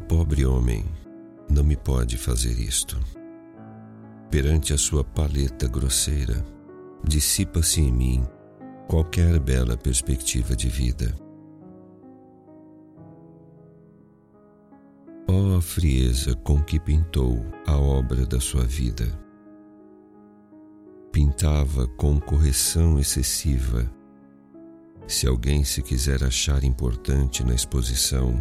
pobre homem não me pode fazer isto. Perante a sua paleta grosseira, dissipa-se em mim qualquer bela perspectiva de vida. Ó oh, frieza com que pintou a obra da sua vida. Pintava com correção excessiva. Se alguém se quiser achar importante na exposição,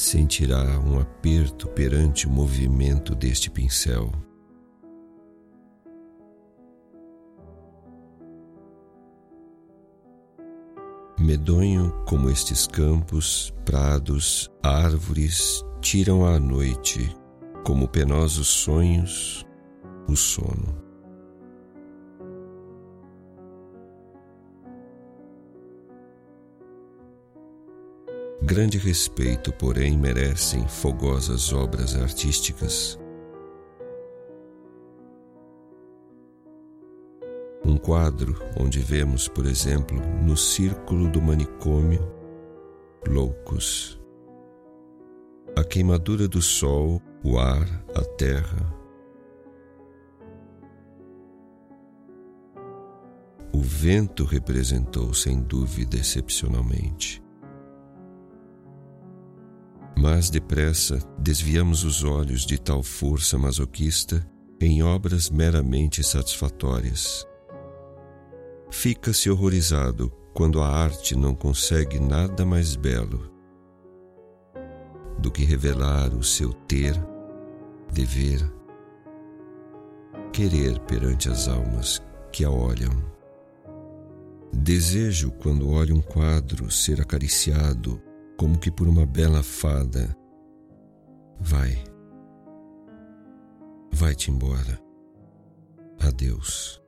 sentirá um aperto perante o movimento deste pincel. Medonho como estes campos, prados, árvores tiram à noite, como penosos sonhos, o sono. Grande respeito, porém, merecem fogosas obras artísticas. Um quadro onde vemos, por exemplo, no círculo do manicômio, loucos. A queimadura do sol, o ar, a terra. O vento representou, sem dúvida, excepcionalmente mas depressa desviamos os olhos de tal força masoquista em obras meramente satisfatórias. Fica-se horrorizado quando a arte não consegue nada mais belo do que revelar o seu ter, dever, querer perante as almas que a olham. Desejo, quando olho um quadro, ser acariciado como que por uma bela fada. Vai, vai-te embora. Adeus.